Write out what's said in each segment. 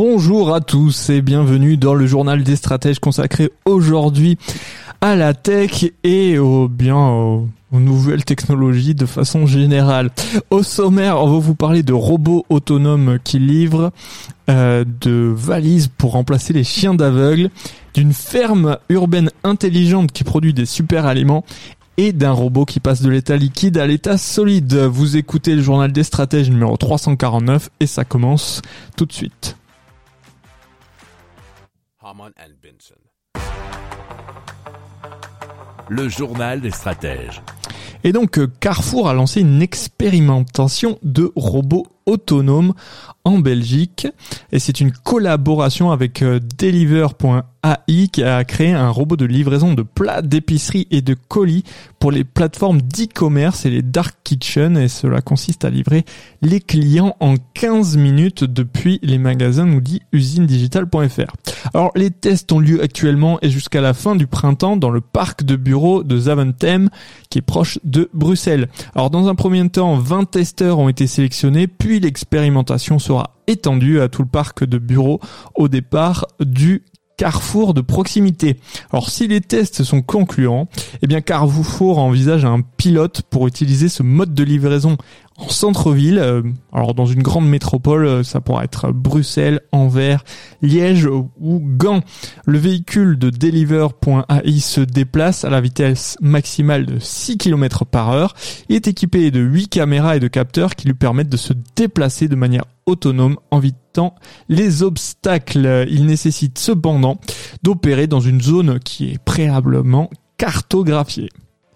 Bonjour à tous et bienvenue dans le journal des stratèges consacré aujourd'hui à la tech et bien aux, nouvelles technologies de façon générale. Au sommaire, on va vous parler de robots autonomes qui livrent, euh, de valises pour remplacer les chiens d'aveugle, d'une ferme urbaine intelligente qui produit des super aliments et d'un robot qui passe de l'état liquide à l'état solide. Vous écoutez le journal des stratèges numéro 349 et ça commence tout de suite. Le journal des stratèges. Et donc euh, Carrefour a lancé une expérimentation de robots autonomes en Belgique et c'est une collaboration avec euh, Deliver.ai qui a créé un robot de livraison de plats d'épicerie et de colis pour les plateformes d'e-commerce et les dark kitchen et cela consiste à livrer les clients en 15 minutes depuis les magasins nous dit usinedigital.fr. Alors les tests ont lieu actuellement et jusqu'à la fin du printemps dans le parc de bureaux de Zaventem qui est proche de Bruxelles. Alors dans un premier temps, 20 testeurs ont été sélectionnés puis l'expérimentation sera étendue à tout le parc de bureaux au départ du Carrefour de proximité. Alors si les tests sont concluants, eh bien Carrefour envisage un pilote pour utiliser ce mode de livraison en centre-ville. Euh, alors dans une grande métropole, euh, ça pourra être Bruxelles, Anvers, Liège ou Gand. Le véhicule de Deliver.ai se déplace à la vitesse maximale de 6 km par heure. Il est équipé de 8 caméras et de capteurs qui lui permettent de se déplacer de manière autonome en évitant les obstacles. Il nécessite cependant d'opérer dans une zone qui est préalablement cartographiée.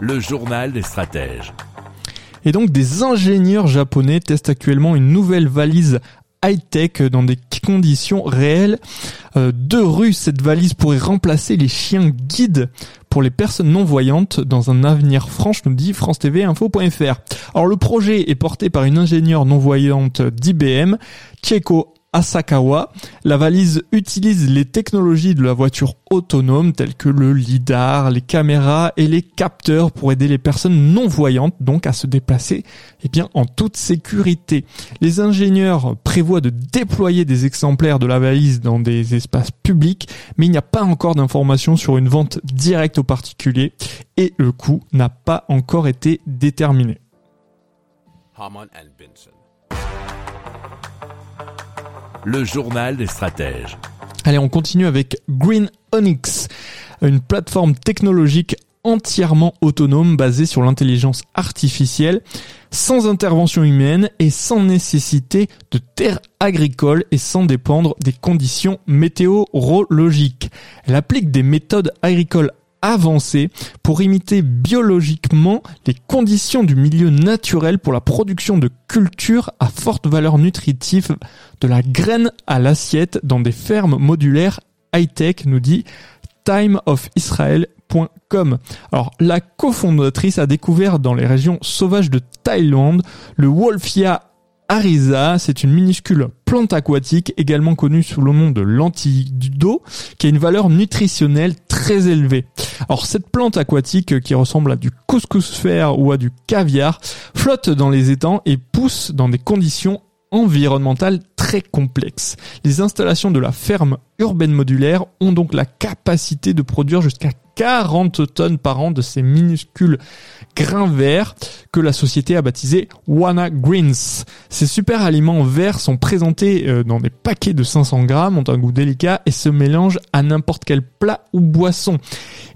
Le journal des stratèges. Et donc des ingénieurs japonais testent actuellement une nouvelle valise high-tech dans des conditions réelles euh, de rue. Cette valise pourrait remplacer les chiens guides pour les personnes non-voyantes dans un avenir franche, nous dit France TV Info.fr. Alors le projet est porté par une ingénieure non-voyante d'IBM, Chieko Asakawa. La valise utilise les technologies de la voiture autonome telles que le lidar, les caméras et les capteurs pour aider les personnes non voyantes donc à se déplacer eh bien en toute sécurité. Les ingénieurs prévoient de déployer des exemplaires de la valise dans des espaces publics, mais il n'y a pas encore d'informations sur une vente directe aux particuliers et le coût n'a pas encore été déterminé. Le journal des stratèges. Allez, on continue avec Green Onyx, une plateforme technologique entièrement autonome basée sur l'intelligence artificielle, sans intervention humaine et sans nécessité de terres agricoles et sans dépendre des conditions météorologiques. Elle applique des méthodes agricoles avancées pour imiter biologiquement les conditions du milieu naturel pour la production de cultures à forte valeur nutritive de la graine à l'assiette dans des fermes modulaires high-tech, nous dit timeofisrael.com. Alors, la cofondatrice a découvert dans les régions sauvages de Thaïlande le Wolfia Arisa, c'est une minuscule plante aquatique également connue sous le nom de l'antido, qui a une valeur nutritionnelle très. Alors cette plante aquatique qui ressemble à du couscous ou à du caviar flotte dans les étangs et pousse dans des conditions environnementales très complexes. Les installations de la ferme urbaine modulaire ont donc la capacité de produire jusqu'à 40 tonnes par an de ces minuscules grains verts que la société a baptisé Wana Greens. Ces super aliments verts sont présentés euh, dans des paquets de 500 grammes, ont un goût délicat et se mélangent à n'importe quel plat ou boisson.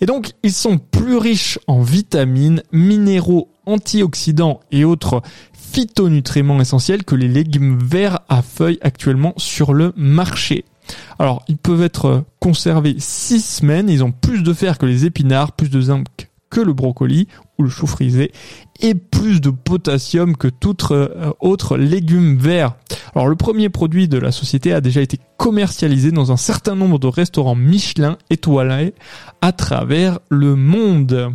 Et donc, ils sont plus riches en vitamines, minéraux, antioxydants et autres phytonutriments essentiels que les légumes verts à feuilles actuellement sur le marché. Alors, ils peuvent être conservés 6 semaines, ils ont plus de fer que les épinards, plus de zinc que le brocoli ou le chou frisé et plus de potassium que tout euh, autre légume vert. Alors le premier produit de la société a déjà été commercialisé dans un certain nombre de restaurants Michelin étoilés à travers le monde.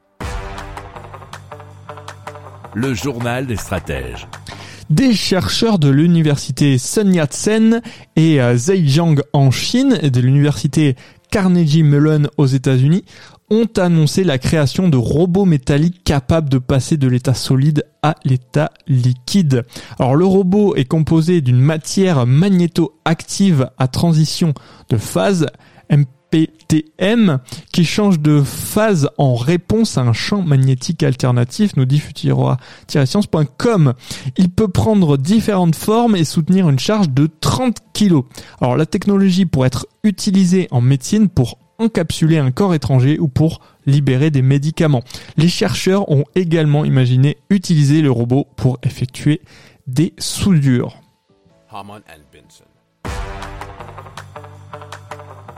Le journal des stratèges. Des chercheurs de l'université Sun Yat-sen et euh, Zhejiang en Chine et de l'université Carnegie Mellon aux États-Unis ont annoncé la création de robots métalliques capables de passer de l'état solide à l'état liquide. Alors le robot est composé d'une matière magnéto-active à transition de phase PTM qui change de phase en réponse à un champ magnétique alternatif, nous dit science.com. Il peut prendre différentes formes et soutenir une charge de 30 kg. Alors la technologie pourrait être utilisée en médecine pour encapsuler un corps étranger ou pour libérer des médicaments. Les chercheurs ont également imaginé utiliser le robot pour effectuer des soudures